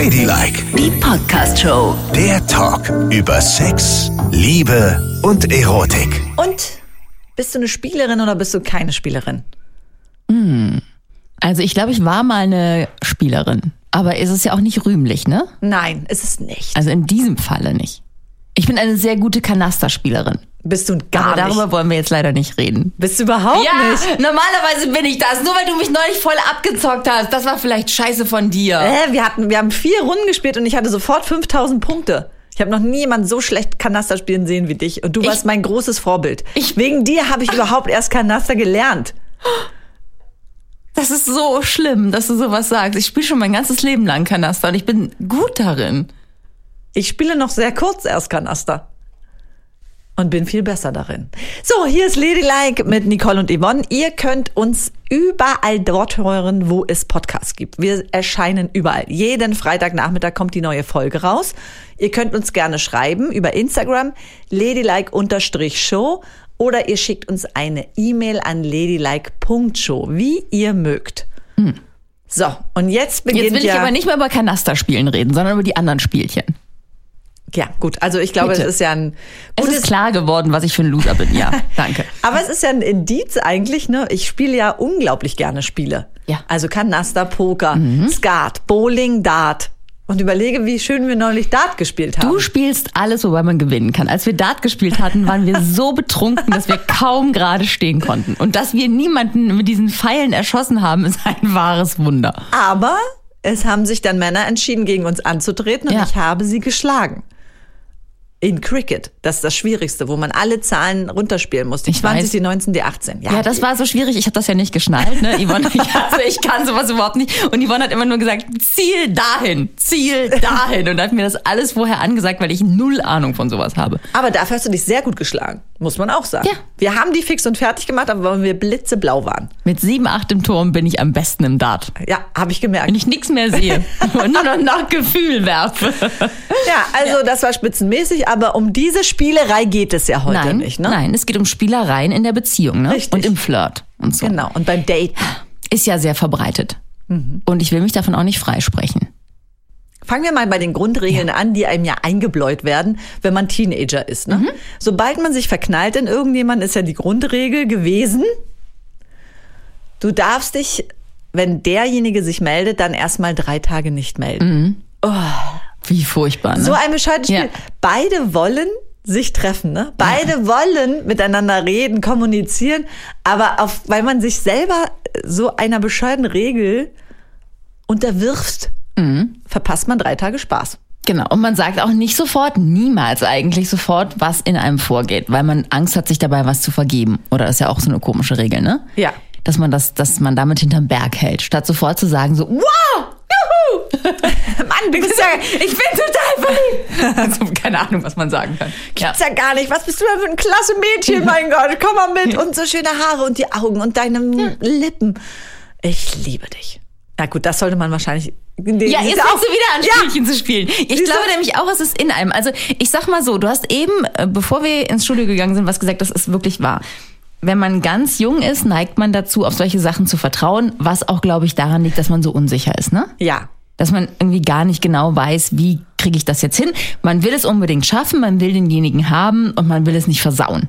Ladylike, Die Podcast-Show. der Talk über Sex, Liebe und Erotik. Und bist du eine Spielerin oder bist du keine Spielerin? Also ich glaube, ich war mal eine Spielerin. Aber ist es ja auch nicht rühmlich, ne? Nein, ist es nicht. Also in diesem Falle nicht. Ich bin eine sehr gute Kanasterspielerin. Bist du gar Aber nicht. darüber wollen wir jetzt leider nicht reden. Bist du überhaupt nicht? normalerweise bin ich das. Nur weil du mich neulich voll abgezockt hast. Das war vielleicht scheiße von dir. Äh, wir, hatten, wir haben vier Runden gespielt und ich hatte sofort 5000 Punkte. Ich habe noch nie jemanden so schlecht Kanaster spielen sehen wie dich. Und du warst mein großes Vorbild. Ich- Wegen dir habe ich überhaupt erst Kanaster gelernt. Das ist so schlimm, dass du sowas sagst. Ich spiele schon mein ganzes Leben lang Kanaster und ich bin gut darin. Ich spiele noch sehr kurz erst Kanaster. Und bin viel besser darin. So, hier ist Ladylike mit Nicole und Yvonne. Ihr könnt uns überall dort hören, wo es Podcasts gibt. Wir erscheinen überall. Jeden Freitagnachmittag kommt die neue Folge raus. Ihr könnt uns gerne schreiben über Instagram ladylike-show oder ihr schickt uns eine E-Mail an ladylike.show, wie ihr mögt. So, und jetzt beginnt Jetzt will ja... ich aber nicht mehr über Kanasterspielen reden, sondern über die anderen Spielchen. Ja, gut. Also ich glaube, Bitte. es ist ja ein Es ist klar geworden, was ich für ein Loser bin. Ja, danke. Aber es ist ja ein Indiz eigentlich, ne? Ich spiele ja unglaublich gerne Spiele. Ja. Mhm. Also Kanaster, Poker, Skat, Bowling, Dart. Und überlege, wie schön wir neulich Dart gespielt haben. Du spielst alles, wobei man gewinnen kann. Als wir Dart gespielt hatten, waren wir so betrunken, dass wir kaum gerade stehen konnten. Und dass wir niemanden mit diesen Pfeilen erschossen haben, ist ein wahres Wunder. Aber es haben sich dann Männer entschieden, gegen uns anzutreten und Ja. ich habe sie geschlagen. In Cricket. Das ist das Schwierigste, wo man alle Zahlen runterspielen muss. Die Ich 20, weiß. die 19, die 18. Ja, das war so schwierig. Ich habe das ja nicht geschnallt, ne, Yvonne? Ich, also, ich kann sowas überhaupt nicht. Und Yvonne hat immer nur gesagt, Ziel dahin, Ziel dahin. Und hat mir das alles vorher angesagt, weil ich null Ahnung von sowas habe. Aber dafür hast du dich sehr gut geschlagen, muss man auch sagen. Ja. Wir haben die fix und fertig gemacht, aber weil wir blitzeblau waren. Mit sieben, acht im Turm bin ich am besten im Dart. Ja, habe ich gemerkt. Wenn ich nichts mehr sehe und nur noch nach Gefühl werfe. Ja, also das war spitzenmäßig, aber um diese Spielerei geht es ja heute Nein, nicht, ne? nein, es geht um Spielereien in der Beziehung ne? Richtig. und im Flirt und so. Genau, und beim Daten. Ist ja sehr verbreitet. Und ich will mich davon auch nicht freisprechen. Fangen wir mal bei den Grundregeln an, die einem ja eingebläut werden, wenn man Teenager ist. Ne? Sobald man sich verknallt in irgendjemanden, ist ja die Grundregel gewesen, du darfst dich, wenn derjenige sich meldet, dann erstmal drei Tage nicht melden. Wie furchtbar, ne? So ein bescheidenes Spiel. Ja. Beide wollen sich treffen, ne? Beide wollen miteinander reden, kommunizieren, aber auf, weil man sich selber so einer bescheidenen Regel unterwirft, Mhm. verpasst man drei Tage Spaß. Genau. Und man sagt auch nicht sofort, niemals eigentlich sofort, was in einem vorgeht, weil man Angst hat, sich dabei was zu vergeben. Oder das ist ja auch so eine komische Regel, ne? Ja. Dass man das, dass man damit hinterm Berg hält, statt sofort zu sagen so, wow, Mann, du bist ja, ich bin total verliebt. also, keine Ahnung, was man sagen kann. Ja. gibt's ja gar nicht. Was bist du denn für ein klasse Mädchen, mein Gott? Komm mal mit. Und so schöne Haare und die Augen und deine Lippen. Ich liebe dich. Na gut, das sollte man wahrscheinlich. Ja, jetzt fängst du wieder an, Ja. Spielchen zu spielen. Ich Siehst du? glaube nämlich auch, es ist in einem. Also ich sag mal so, du hast eben, äh, bevor wir ins Studio gegangen sind, was gesagt, das ist wirklich wahr. Wenn man ganz jung ist, neigt man dazu, auf solche Sachen zu vertrauen, was auch, glaube ich, daran liegt, dass man so unsicher ist, ne? Ja. Dass man irgendwie gar nicht genau weiß, wie kriege ich das jetzt hin. Man will es unbedingt schaffen, man will denjenigen haben und man will es nicht versauen.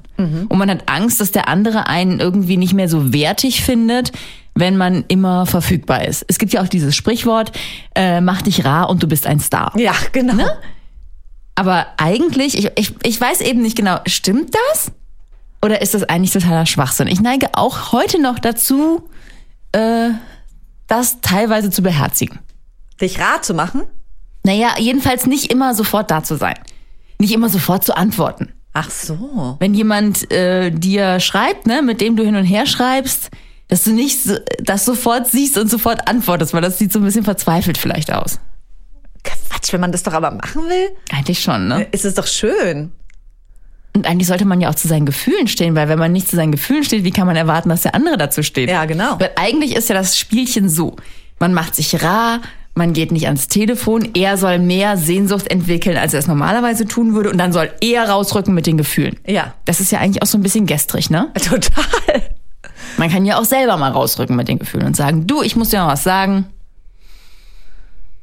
Und man hat Angst, dass der andere einen irgendwie nicht mehr so wertig findet, wenn man immer verfügbar ist. Es gibt ja auch dieses Sprichwort, äh, mach dich rar und du bist ein Star. Ja, genau. Ne? Aber eigentlich, ich, ich, ich weiß eben nicht genau, stimmt das? Oder ist das eigentlich totaler Schwachsinn? Ich neige auch heute noch dazu, äh, das teilweise zu beherzigen. Dich rar zu machen? Naja, jedenfalls nicht immer sofort da zu sein. Nicht immer sofort zu antworten. Ach so. Wenn jemand äh, dir schreibt, ne, mit dem du hin und her schreibst, dass du nicht so, das sofort siehst und sofort antwortest, weil das sieht so ein bisschen verzweifelt vielleicht aus. Quatsch, wenn man das doch aber machen will, Eigentlich schon, ne? ist es doch schön. Und eigentlich sollte man ja auch zu seinen Gefühlen stehen, weil wenn man nicht zu seinen Gefühlen steht, wie kann man erwarten, dass der andere dazu steht? Ja, genau. Weil eigentlich ist ja das Spielchen so. Man macht sich rar, man geht nicht ans Telefon, er soll mehr Sehnsucht entwickeln, als er es normalerweise tun würde, und dann soll er rausrücken mit den Gefühlen. Ja. Das ist ja eigentlich auch so ein bisschen gestrig, ne? Total. Man kann ja auch selber mal rausrücken mit den Gefühlen und sagen, du, ich muss dir mal was sagen.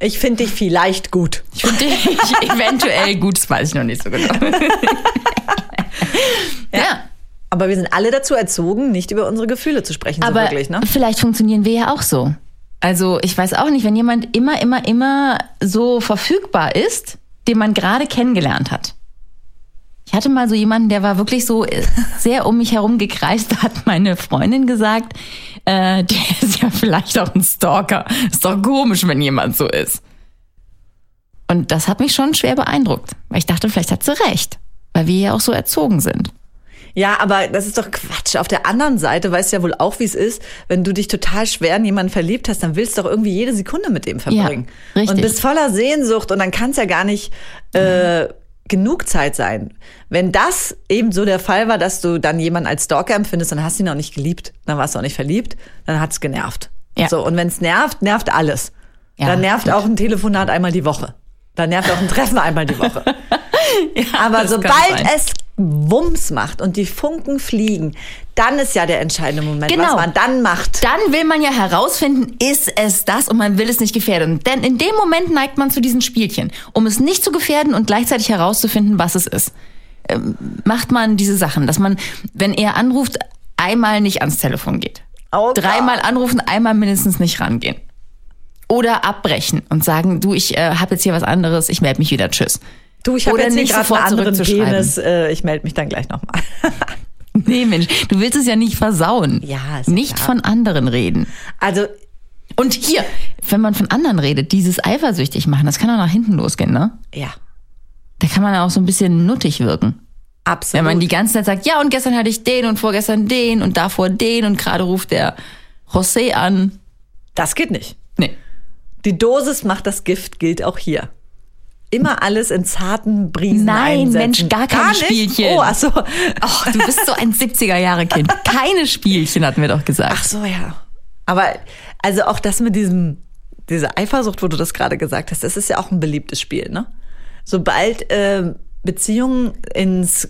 Ich finde dich vielleicht gut. Ich finde dich eventuell gut, das weiß ich noch nicht so genau. ja. Aber wir sind alle dazu erzogen, nicht über unsere Gefühle zu sprechen, Aber so wirklich, ne? vielleicht funktionieren wir ja auch so. Also ich weiß auch nicht, wenn jemand immer, immer, immer so verfügbar ist, den man gerade kennengelernt hat. Ich hatte mal so jemanden, der war wirklich so äh, sehr um mich herum gekreist. Da hat meine Freundin gesagt, äh, der ist ja vielleicht auch ein Stalker. Ist doch komisch, wenn jemand so ist. Und das hat mich schon schwer beeindruckt, weil ich dachte, vielleicht hat sie recht, weil wir ja auch so erzogen sind. Ja, aber das ist doch Quatsch. Auf der anderen Seite weißt du ja wohl auch, wie es ist, wenn du dich total schwer in jemanden verliebt hast, dann willst du doch irgendwie jede Sekunde mit dem verbringen. Ja, richtig. Und bist voller Sehnsucht und dann kann es ja gar nicht äh, genug Zeit sein. Wenn das eben so der Fall war, dass du dann jemanden als Stalker empfindest, dann hast du ihn auch nicht geliebt, dann warst du auch nicht verliebt, dann hat's genervt. Ja. So, und wenn es nervt, nervt alles. Ja, dann nervt stimmt. auch ein Telefonat einmal die Woche. Dann nervt auch ein Treffen einmal die Woche. Aber das kann sobald es Wumms macht und die Funken fliegen, dann ist ja der entscheidende Moment, Genau. was man dann macht. Dann will man ja herausfinden, ist es das und man will es nicht gefährden. Denn in dem Moment neigt man zu diesen Spielchen, um es nicht zu gefährden und gleichzeitig herauszufinden, was es ist. Ähm, macht man diese Sachen, dass man, wenn er anruft, einmal nicht ans Telefon geht. Oh. Dreimal anrufen, einmal mindestens nicht rangehen. Oder abbrechen und sagen, du, ich äh, habe jetzt hier was anderes, ich melde mich wieder, tschüss. Du, ich habe jetzt nicht sofort einen anderen. Penis. Äh, ich melde mich dann gleich nochmal. Nee, Mensch, du willst es ja nicht versauen. Ja, ist Nicht klar. von anderen reden. Also, Und hier, wenn man von anderen redet, dieses eifersüchtig machen, das kann auch nach hinten losgehen, ne? ja, Da kann man auch so ein bisschen nuttig wirken. absolut. Wenn man die ganze Zeit sagt, ja, und gestern hatte ich den und vorgestern den und davor den und gerade ruft der José an. das geht nicht. Die Dosis macht das Gift, gilt auch hier. Immer alles in zarten Brisen Nein, einsetzen. Mensch, gar keine nicht? Spielchen. Oh, ach so. Du bist so ein 70er-Jahre-Kind. Keine Spielchen, hatten wir doch gesagt. Ach so, ja. Aber also auch das mit diesem, diese Eifersucht, wo du das gerade gesagt hast, das ist ja auch ein beliebtes Spiel, ne? Sobald ähm, Beziehungen ins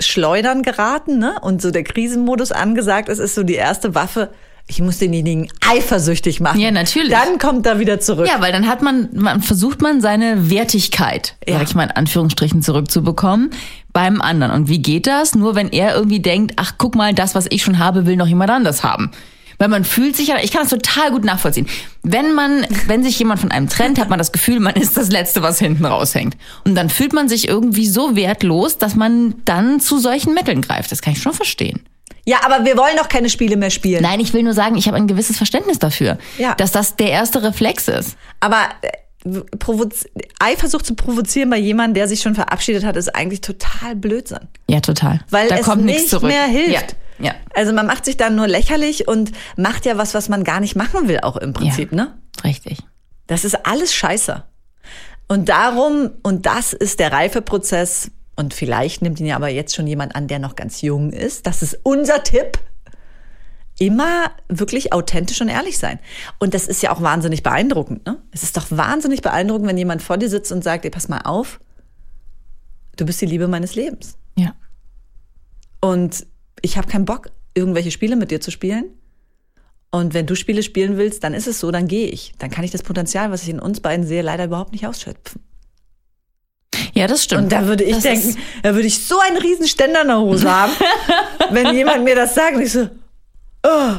Schleudern geraten, ne? Und so der Krisenmodus angesagt ist, ist so die erste Waffe. Ich muss denjenigen eifersüchtig machen. Ja, natürlich. Dann kommt er wieder zurück. Ja, weil dann hat man, man versucht man seine Wertigkeit, Ja. sag ich mal in Anführungsstrichen, zurückzubekommen beim anderen. Und wie geht das? Nur wenn er irgendwie denkt, ach guck mal, das, was ich schon habe, will noch jemand anders haben. Weil man fühlt sich ja, ich kann das total gut nachvollziehen. Wenn man, wenn sich jemand von einem trennt, hat man das Gefühl, man ist das Letzte, was hinten raushängt. Und dann fühlt man sich irgendwie so wertlos, dass man dann zu solchen Mitteln greift. Das kann ich schon verstehen. Ja, aber wir wollen doch keine Spiele mehr spielen. Nein, ich will nur sagen, ich habe ein gewisses Verständnis dafür, Ja. dass das der erste Reflex ist. Aber äh, provoz Eifersucht zu provozieren bei jemandem, der sich schon verabschiedet hat, ist eigentlich total Blödsinn. Ja, total. Weil da es nicht zurück. mehr hilft. Ja. ja. Also man macht sich dann nur lächerlich und macht ja was, was man gar nicht machen will, auch im Prinzip, ja. ne? Richtig. Das ist alles scheiße. Und darum, und das ist der Reifeprozess, und vielleicht nimmt ihn ja aber jetzt schon jemand an, der noch ganz jung ist. Das ist unser Tipp. Immer wirklich authentisch und ehrlich sein. Und das ist ja auch wahnsinnig beeindruckend. Ne? Es ist doch wahnsinnig beeindruckend, wenn jemand vor dir sitzt und sagt, ey, pass mal auf, du bist die Liebe meines Lebens. Ja. Und ich habe keinen Bock, irgendwelche Spiele mit dir zu spielen. Und wenn du Spiele spielen willst, dann ist es so, dann gehe ich. Dann kann ich das Potenzial, was ich in uns beiden sehe, leider überhaupt nicht ausschöpfen. Ja, das stimmt. Und da würde ich Das denken, da würde ich so einen riesen Ständer in der Hose haben, wenn jemand mir das sagt. Und ich so, oh,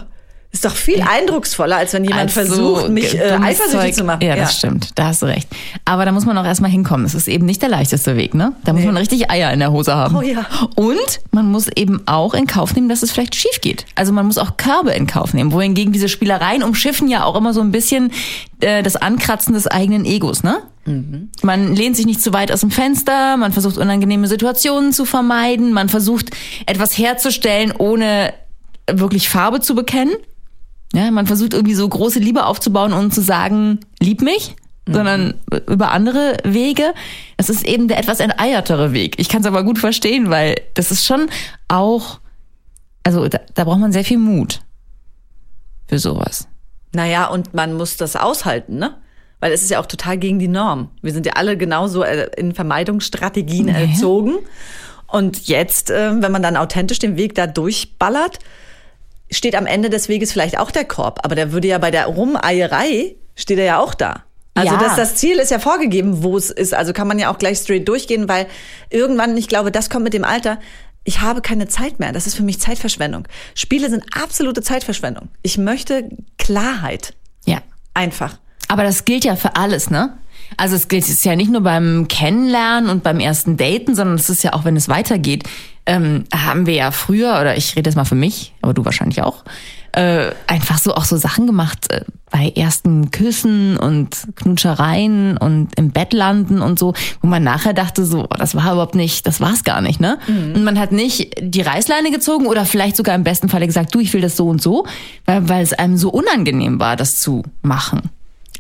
ist doch viel eindrucksvoller, als wenn jemand als versucht, so mich äh, eifersüchtig zu machen. Ja, das stimmt. Da hast du recht. Aber da muss man auch erstmal hinkommen. Es ist eben nicht der leichteste Weg, ne? Da muss man richtig Eier in der Hose haben. Oh ja. Und man muss eben auch in Kauf nehmen, dass es vielleicht schief geht. Also man muss auch Körbe in Kauf nehmen. Wohingegen diese Spielereien umschiffen ja auch immer so ein bisschen äh, das Ankratzen des eigenen Egos, ne? Man lehnt sich nicht zu weit aus dem Fenster, man versucht unangenehme Situationen zu vermeiden, man versucht etwas herzustellen, ohne wirklich Farbe zu bekennen. Ja, man versucht irgendwie so große Liebe aufzubauen und zu sagen, lieb mich, sondern über andere Wege. Es ist eben der etwas enteiertere Weg. Ich kann es aber gut verstehen, weil das ist schon auch, also da, da braucht man sehr viel Mut für sowas. Naja, und man muss das aushalten, ne? Weil es ist ja auch total gegen die Norm. Wir sind ja alle genauso äh, in Vermeidungsstrategien erzogen. Und jetzt, äh, wenn man dann authentisch den Weg da durchballert, steht am Ende des Weges vielleicht auch der Korb. Aber der würde ja bei der Rumeierei, steht er ja auch da. Also Ja. das, das Ziel ist ja vorgegeben, wo es ist. Also kann man ja auch gleich straight durchgehen, weil irgendwann, ich glaube, das kommt mit dem Alter, ich habe keine Zeit mehr. Das ist für mich Zeitverschwendung. Spiele sind absolute Zeitverschwendung. Ich möchte Klarheit. Ja. Einfach. Aber das gilt ja für alles, ne? Also es gilt es ja nicht nur beim Kennenlernen und beim ersten Daten, sondern es ist ja auch, wenn es weitergeht, ähm, haben wir ja früher, oder ich rede jetzt mal für mich, aber du wahrscheinlich auch, äh, einfach so auch so Sachen gemacht äh, bei ersten Küssen und Knutschereien und im Bett landen und so, wo man nachher dachte so, oh, das war überhaupt nicht, das war's gar nicht, ne? Und man hat nicht die Reißleine gezogen oder vielleicht sogar im besten Falle gesagt, du, ich will das so und so, weil, weil es einem so unangenehm war, das zu machen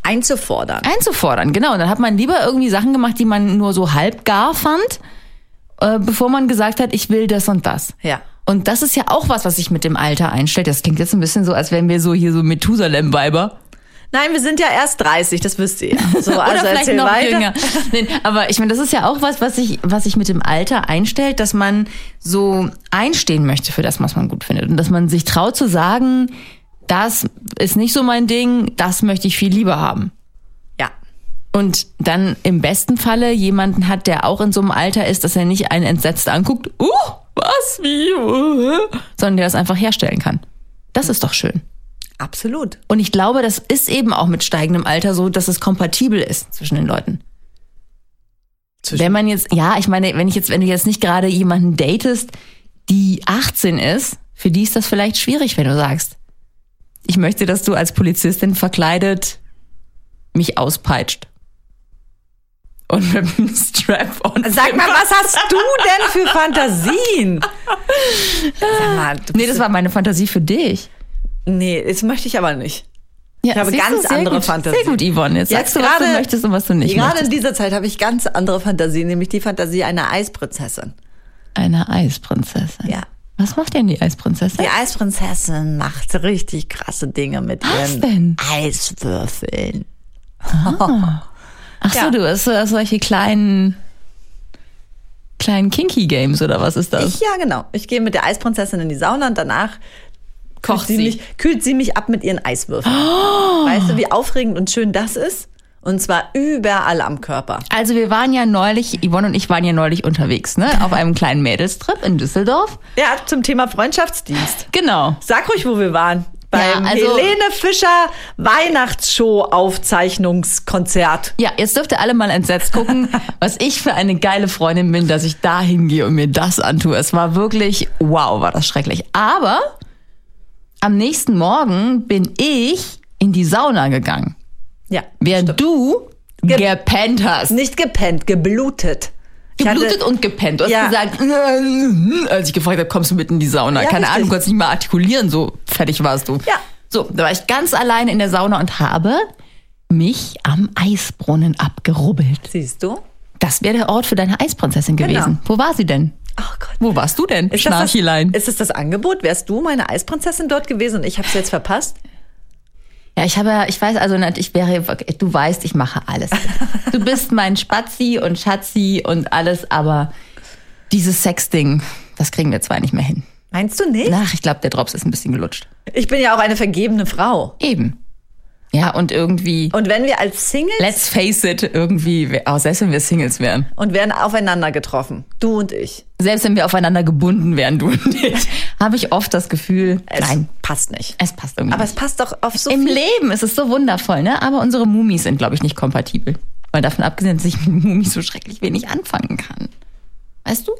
Einzufordern. einzufordern, genau. Und dann hat man lieber irgendwie Sachen gemacht, die man nur so halb gar fand, äh, bevor man gesagt hat, ich will das und das. Ja. Und das ist ja auch was, was sich mit dem Alter einstellt. Das klingt jetzt ein bisschen so, als wären wir so hier so Methusalem-Weiber. Nein, wir sind ja erst 30, das wisst ihr. So, Oder also vielleicht noch weiter. jünger. Nein, aber ich meine, das ist ja auch was, was sich, was sich mit dem Alter einstellt, dass man so einstehen möchte für das, was man gut findet. Und dass man sich traut zu sagen, das ist nicht so mein Ding, das möchte ich viel lieber haben. Ja. Und dann im besten Falle jemanden hat, der auch in so einem Alter ist, dass er nicht einen entsetzt anguckt, uh, was, wie, uh, sondern der das einfach herstellen kann. Das ist doch schön. Absolut. Und ich glaube, das ist eben auch mit steigendem Alter so, dass es kompatibel ist zwischen den Leuten. Wenn man jetzt, ja, ich meine, wenn ich jetzt, wenn du jetzt nicht gerade jemanden datest, die 18 ist, für die ist das vielleicht schwierig, wenn du sagst, ich möchte, dass du als Polizistin verkleidet mich auspeitscht. Und mit einem Strap-on. Sag mal, was hast du denn für Fantasien? Sag mal, Nee, das war meine Fantasie für dich. nee, das möchte ich aber nicht. Ja, Ich habe ganz andere gut, Fantasien. Sehr gut, Yvonne. Jetzt, Jetzt sagst du, was du gerade- möchtest und was du nicht Gerade in möchtest. dieser Zeit habe ich ganz andere Fantasien, nämlich die Fantasie einer Eisprinzessin. Eine Eisprinzessin. Ja. Was macht denn die Eisprinzessin? Die Eisprinzessin macht richtig krasse Dinge mit Was ihren denn? Eiswürfeln. Ach so, Ja. du hast so- solche kleinen, kleinen Kinky Games oder was ist das? Ich, ja, genau. Ich gehe mit der Eisprinzessin in die Sauna und danach Kocht kühlt sie. Mich, kühlt sie mich ab mit ihren Eiswürfeln. Weißt du, wie aufregend und schön das ist? Und zwar überall am Körper. Also wir waren ja neulich, Yvonne und ich waren ja neulich unterwegs, ne? Auf einem kleinen Mädelstrip in Düsseldorf. Ja, zum Thema Freundschaftsdienst. Genau. Sag ruhig, wo wir waren. Beim Ja, also- Helene Fischer Weihnachtsshow Aufzeichnungskonzert. Ja, jetzt dürft ihr alle mal entsetzt gucken, was ich für eine geile Freundin bin, dass ich da hingehe und mir das antue. Es war wirklich, wow, war das schrecklich. Aber am nächsten Morgen bin ich in die Sauna gegangen. Ja. Während du Ge- gepennt hast. Nicht gepennt, geblutet. Ich hatte- Geblutet und gepennt. Du hast Ja. gesagt, als ich gefragt habe, kommst du mit in die Sauna? Ja, Keine richtig. Ahnung, du konntest nicht mal artikulieren, so fertig warst du. Ja. So, da war ich ganz alleine in der Sauna und habe mich am Eisbrunnen abgerubbelt. Siehst du? Das wäre der Ort für deine Eisprinzessin Genau. gewesen. Wo war sie denn? Oh Gott. Wo warst du denn, Ist das, das, Schnarchilein? ist das das Angebot? Wärst du meine Eisprinzessin dort gewesen und ich habe es jetzt verpasst? Ja, ich habe, ich weiß also nicht, ich wäre, du weißt, ich mache alles. Du bist mein Spatzi und Schatzi und alles, aber dieses Sexding, das kriegen wir zwar nicht mehr hin. Meinst du nicht? Ach, ich glaube, der Drops ist ein bisschen gelutscht. Ich bin ja auch eine vergebene Frau. Eben. Ja, und irgendwie, Und wenn wir als Singles let's face it, irgendwie, auch selbst wenn wir Singles wären, und werden aufeinander getroffen, du und ich, selbst wenn wir aufeinander gebunden wären, du und ich, habe ich oft das Gefühl, es nein, passt nicht. es passt irgendwie Aber es nicht. passt doch auf so Im viel. Leben ist es so wundervoll, ne? Aber unsere Mumis sind, glaube ich, nicht kompatibel. Weil davon abgesehen, dass ich mit Mumis so schrecklich wenig anfangen kann. Weißt du?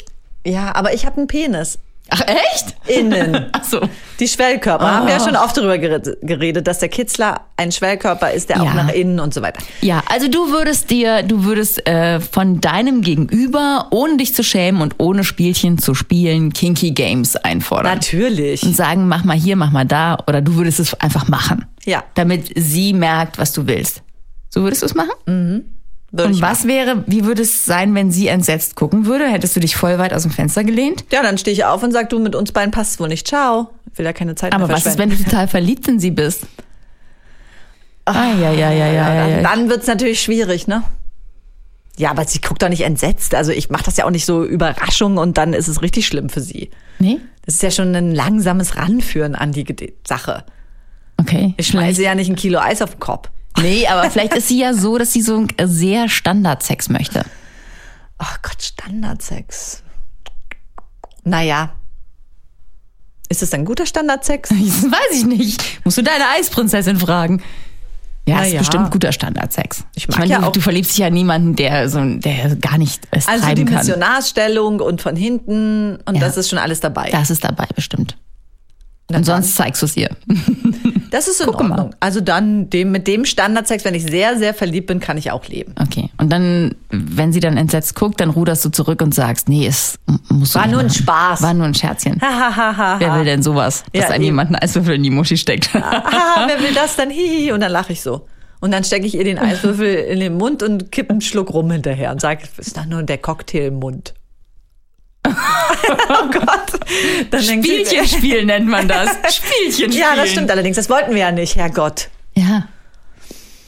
Ja, aber ich habe einen Penis. Ach, echt? Innen. Ach so. Die Schwellkörper. Haben wir ja schon oft darüber geredet, dass der Kitzler ein Schwellkörper ist, der auch Ja. nach innen und so weiter. Ja, also du würdest dir, du würdest äh, von deinem Gegenüber, ohne dich zu schämen und ohne Spielchen zu spielen, Kinky Games einfordern. Natürlich. Und sagen, mach mal hier, mach mal da. Oder du würdest es einfach machen. Ja. Damit sie merkt, was du willst. So würdest du es machen? Würde Und was wäre, wie würde es sein, wenn sie entsetzt gucken würde? Hättest du dich voll weit aus dem Fenster gelehnt? Ja, dann stehe ich auf und sag, du, mit uns beiden passt wohl nicht. Ciao. Ich will ja keine Zeit Aber mehr was ist, wenn du total verliebt in sie bist? Ah, ja, ja, ja, ja, ja, dann, ja. dann wird's natürlich schwierig, ne? Ja, aber sie guckt doch nicht entsetzt. Also ich mache das ja auch nicht so Überraschung und dann ist es richtig schlimm für sie. Nee? Das ist ja schon ein langsames Ranführen an die Sache. Okay. Ich schmeiße ja nicht ein Kilo Eis auf den Kopf. Nee, aber vielleicht ist sie ja so, dass sie so sehr Standardsex möchte. Ach Gott, Standardsex. Naja. Ist es ein guter Standardsex? Das weiß ich nicht. Musst du deine Eisprinzessin fragen. Ja, Na ist ja. bestimmt guter Standardsex. Ich mag meine, ja du, auch- du verliebst dich ja in niemanden, der so, der gar nicht es Also die treiben kann. Missionarsstellung und von hinten und Ja. das ist schon alles dabei. Das ist dabei bestimmt. Und sonst zeigst du es ihr. Das ist in Gucke mal. Ordnung. Also dann dem, mit dem Standardsex, wenn ich sehr, sehr verliebt bin, kann ich auch leben. Okay. Und dann, wenn sie dann entsetzt guckt, dann ruderst du zurück und sagst, nee, es muss War nur ein Spaß. War nur ein Scherzchen. Wer will denn sowas, dass Ja, ein eben. jemand einen Eiswürfel in die Muschi steckt? Haha, wer will das dann? Hihi. Und dann lache ich so. Und dann stecke ich ihr den Eiswürfel in den Mund und kippe einen Schluck rum hinterher und sage, ist da nur der Cocktail im Mund. oh Gott. Dann denkt sie- Spielchenspiel nennt man das. Spielchenspiel. Ja, das stimmt allerdings. Das wollten wir ja nicht, Herrgott. Ja.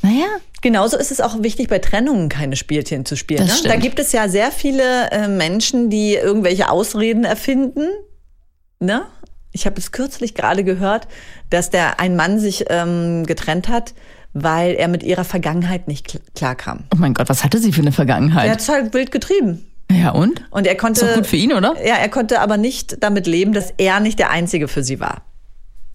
Naja. Genauso ist es auch wichtig, bei Trennungen keine Spielchen zu spielen. Ne? Da gibt es ja sehr viele äh, Menschen, die irgendwelche Ausreden erfinden. Ne? Ich habe es kürzlich gerade gehört, dass der ein Mann sich ähm, getrennt hat, weil er mit ihrer Vergangenheit nicht kl klarkam. Oh mein Gott, was hatte sie für eine Er Vergangenheit? hat es halt wild getrieben. Ja, und? Und er konnte. Ist gut für ihn, oder? Ja, er konnte aber nicht damit leben, dass er nicht der Einzige für sie war.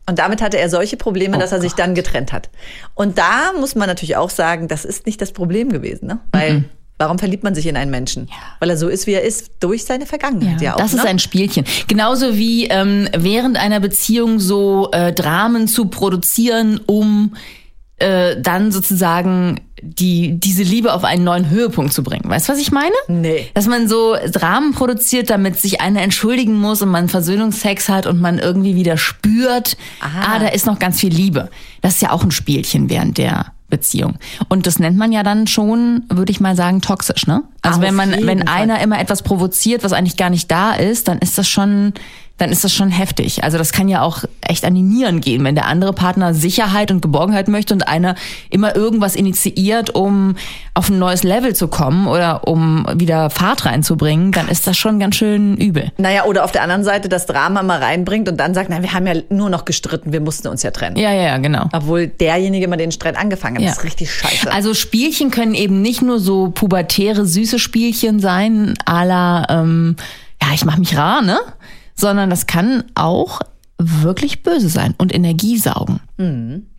Und damit hatte er solche Probleme, Oh dass er sich dann getrennt hat. Und da muss man natürlich auch sagen, das ist nicht das Problem gewesen, ne? Weil warum verliebt man sich in einen Menschen? Weil er so ist, wie er ist, durch seine Vergangenheit. Ja, auch, das ist ne? ein Spielchen. Genauso wie ähm, während einer Beziehung so äh, Dramen zu produzieren, um äh, dann sozusagen die, diese Liebe auf einen neuen Höhepunkt zu bringen. Weißt du, was ich meine? Nee. Dass man so Dramen produziert, damit sich einer entschuldigen muss und man Versöhnungsex hat und man irgendwie wieder spürt, Aha. ah, da ist noch ganz viel Liebe. Das ist ja auch ein Spielchen während der Beziehung. Und das nennt man ja dann schon, würde ich mal sagen, toxisch, ne? Also Auf wenn man, wenn Fall. einer immer etwas provoziert, was eigentlich gar nicht da ist, dann ist das schon, dann ist das schon heftig. Also das kann ja auch echt an die Nieren gehen, wenn der andere Partner Sicherheit und Geborgenheit möchte und einer immer irgendwas initiiert, um auf ein neues Level zu kommen oder um wieder Fahrt reinzubringen, dann ist das schon ganz schön übel. Naja, oder auf der anderen Seite das Drama mal reinbringt und dann sagt, na, wir haben ja nur noch gestritten, wir mussten uns ja trennen. Ja, ja, genau. Obwohl derjenige immer den Streit angefangen hat. Ja. Das ist richtig scheiße. Also Spielchen können eben nicht nur so pubertäre, süße Spielchen sein, à la, ähm, ja, ich mach mich rar, ne? Sondern das kann auch wirklich böse sein und Energie saugen.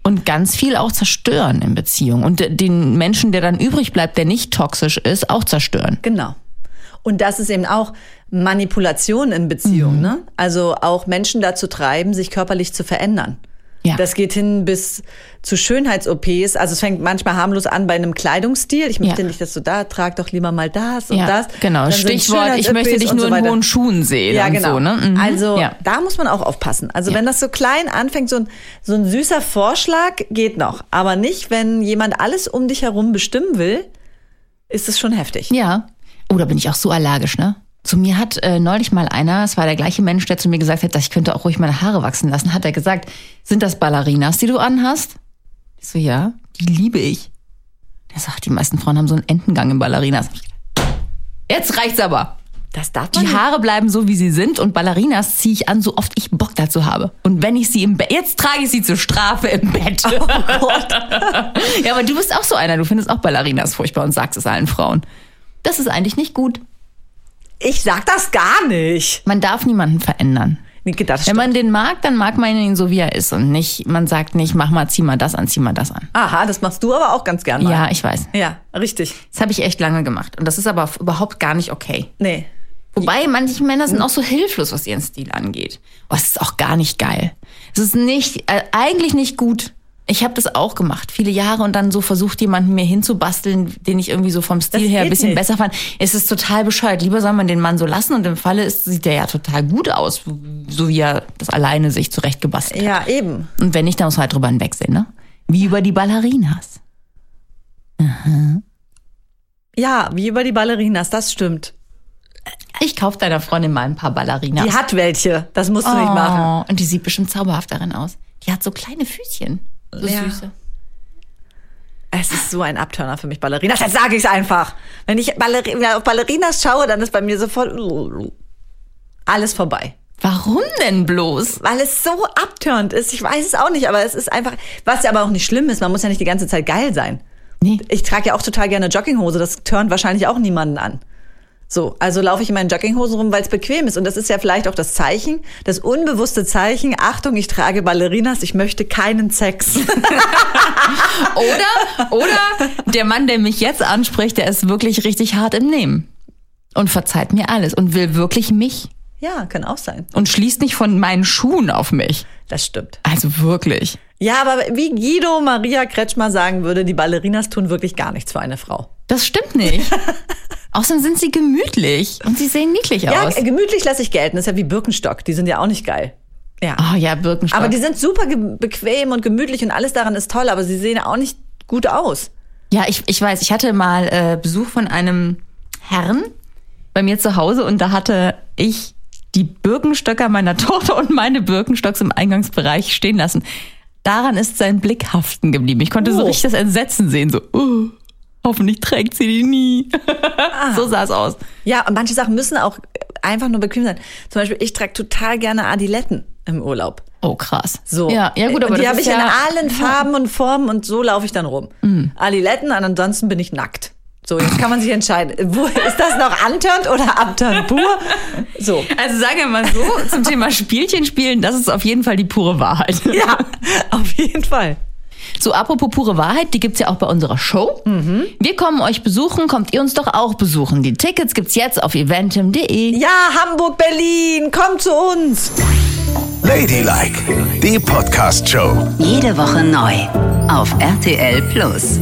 Und ganz viel auch zerstören in Beziehungen. Und den Menschen, der dann übrig bleibt, der nicht toxisch ist, auch zerstören. Genau. Und das ist eben auch Manipulation in Beziehungen. Ne? Also auch Menschen dazu treiben, sich körperlich zu verändern. Ja. Das geht hin bis zu Schönheits-OPs. Also es fängt manchmal harmlos an bei einem Kleidungsstil. Ich möchte Ja. nicht, dass du da trag doch lieber mal das und Ja, das. genau. Dann Stichwort, ich möchte dich nur so in hohen Schuhen sehen Ja, genau. so, ne? Mhm. Also ja. da muss man auch aufpassen. Also wenn das so klein anfängt, so ein, so ein süßer Vorschlag geht noch. Aber nicht, wenn jemand alles um dich herum bestimmen will, ist es schon heftig. Ja. Oh, da bin ich auch so allergisch, ne? Zu mir hat äh, neulich mal einer, es war der gleiche Mensch, der zu mir gesagt hat, dass ich könnte auch ruhig meine Haare wachsen lassen, hat er gesagt, sind das Ballerinas, die du anhast? Ich so, ja, die liebe ich. Der sagt, die meisten Frauen haben so einen Entengang in Ballerinas. Jetzt reicht's aber. Das darf man Die Haare bleiben so, wie sie sind und Ballerinas ziehe ich an, so oft ich Bock dazu habe. Und wenn ich sie im Bett, jetzt trage ich sie zur Strafe im Bett. Oh Gott. ja, aber du bist auch so einer, du findest auch Ballerinas furchtbar und sagst es allen Frauen. Das ist eigentlich nicht gut. Ich sag das gar nicht. Man darf niemanden verändern. Das Wenn man den mag, dann mag man ihn so, wie er ist. Und nicht, man sagt nicht, mach mal, zieh mal das an, zieh mal das an. Aha, das machst du aber auch ganz gern mal. Ja, ich weiß. Ja, richtig. Das habe ich echt lange gemacht. Und das ist aber überhaupt gar nicht okay. Nee. Wobei manche Männer sind auch so hilflos, was ihren Stil angeht. Oh, es ist auch gar nicht geil. Es ist nicht, äh, eigentlich nicht gut. Ich habe das auch gemacht, viele Jahre und dann so versucht, jemanden mir hinzubasteln, den ich irgendwie so vom Stil Das her ein bisschen nicht. besser fand. Es ist total bescheuert. Lieber soll man den Mann so lassen und im Falle ist, sieht der ja total gut aus, so wie er das alleine sich zurechtgebastelt hat. Ja, eben. Und wenn nicht, dann muss man halt drüber hinwegsehen, ne? Wie über die Ballerinas. Ja, wie über die Ballerinas, das stimmt. Ich kauf deiner Freundin mal ein paar Ballerinas. Die hat welche, das musst du nicht machen. Oh, und die sieht bestimmt zauberhaft darin aus. Die hat so kleine Füßchen. So Ja. süße. Es ist so ein Abturner für mich, Ballerinas. Jetzt sage ich es einfach. Wenn ich Balleri wenn ich auf Ballerinas schaue, dann ist bei mir sofort alles vorbei. Warum denn bloß? Weil es so abturnt ist. Ich weiß es auch nicht, aber es ist einfach, was ja aber auch nicht schlimm ist. Man muss ja nicht die ganze Zeit geil sein. Nee. Ich trage ja auch total gerne Jogginghose. Das turnt wahrscheinlich auch niemanden an. So, also laufe ich in meinen Jogginghosen rum, weil es bequem ist. Und das ist ja vielleicht auch das Zeichen, das unbewusste Zeichen. Achtung, ich trage Ballerinas, ich möchte keinen Sex. Oder, oder der Mann, der mich jetzt anspricht, der ist wirklich richtig hart im Nehmen. Und verzeiht mir alles und will wirklich mich. ja, kann auch sein. Und schließt nicht von meinen Schuhen auf mich. Das stimmt. Also wirklich. Ja, aber wie Guido Maria Kretschmer sagen würde, die Ballerinas tun wirklich gar nichts für eine Frau. Das stimmt nicht. Außerdem sind sie gemütlich und sie sehen niedlich Ja, aus. gemütlich lasse ich gelten. Das ist ja wie Birkenstock. Die sind ja auch nicht geil. Ja. Oh ja, Birkenstock. Aber die sind super bequem und gemütlich und alles daran ist toll, aber sie sehen auch nicht gut aus. Ja, ich, ich weiß, ich hatte mal äh, Besuch von einem Herrn bei mir zu Hause und da hatte ich die Birkenstöcker meiner Tochter und meine Birkenstocks im Eingangsbereich stehen lassen. Daran ist sein Blick haften geblieben. Ich konnte so Oh. richtig das Entsetzen sehen, so, uh, hoffentlich trägt sie die nie. so sah es aus. Ja, und manche Sachen müssen auch einfach nur bequem sein. Zum Beispiel, ich trage total gerne Adiletten im Urlaub. Oh, krass. So. Ja, ja gut, aber und die habe ich in ja, allen Farben und Formen und so laufe ich dann rum. Adiletten, und ansonsten bin ich nackt. So, jetzt kann man sich entscheiden. Wo, ist das noch antörnt oder abturnt pur? So. Also sagen wir mal so, zum Thema Spielchen spielen, das ist auf jeden Fall die pure Wahrheit. Ja, auf jeden Fall. So, apropos pure Wahrheit, die gibt's ja auch bei unserer Show. Wir kommen euch besuchen, kommt ihr uns doch auch besuchen. Die Tickets gibt's jetzt auf eventim.de. Ja, Hamburg, Berlin, komm zu uns. Ladylike, die Podcast-Show. Jede Woche neu auf RTL Plus.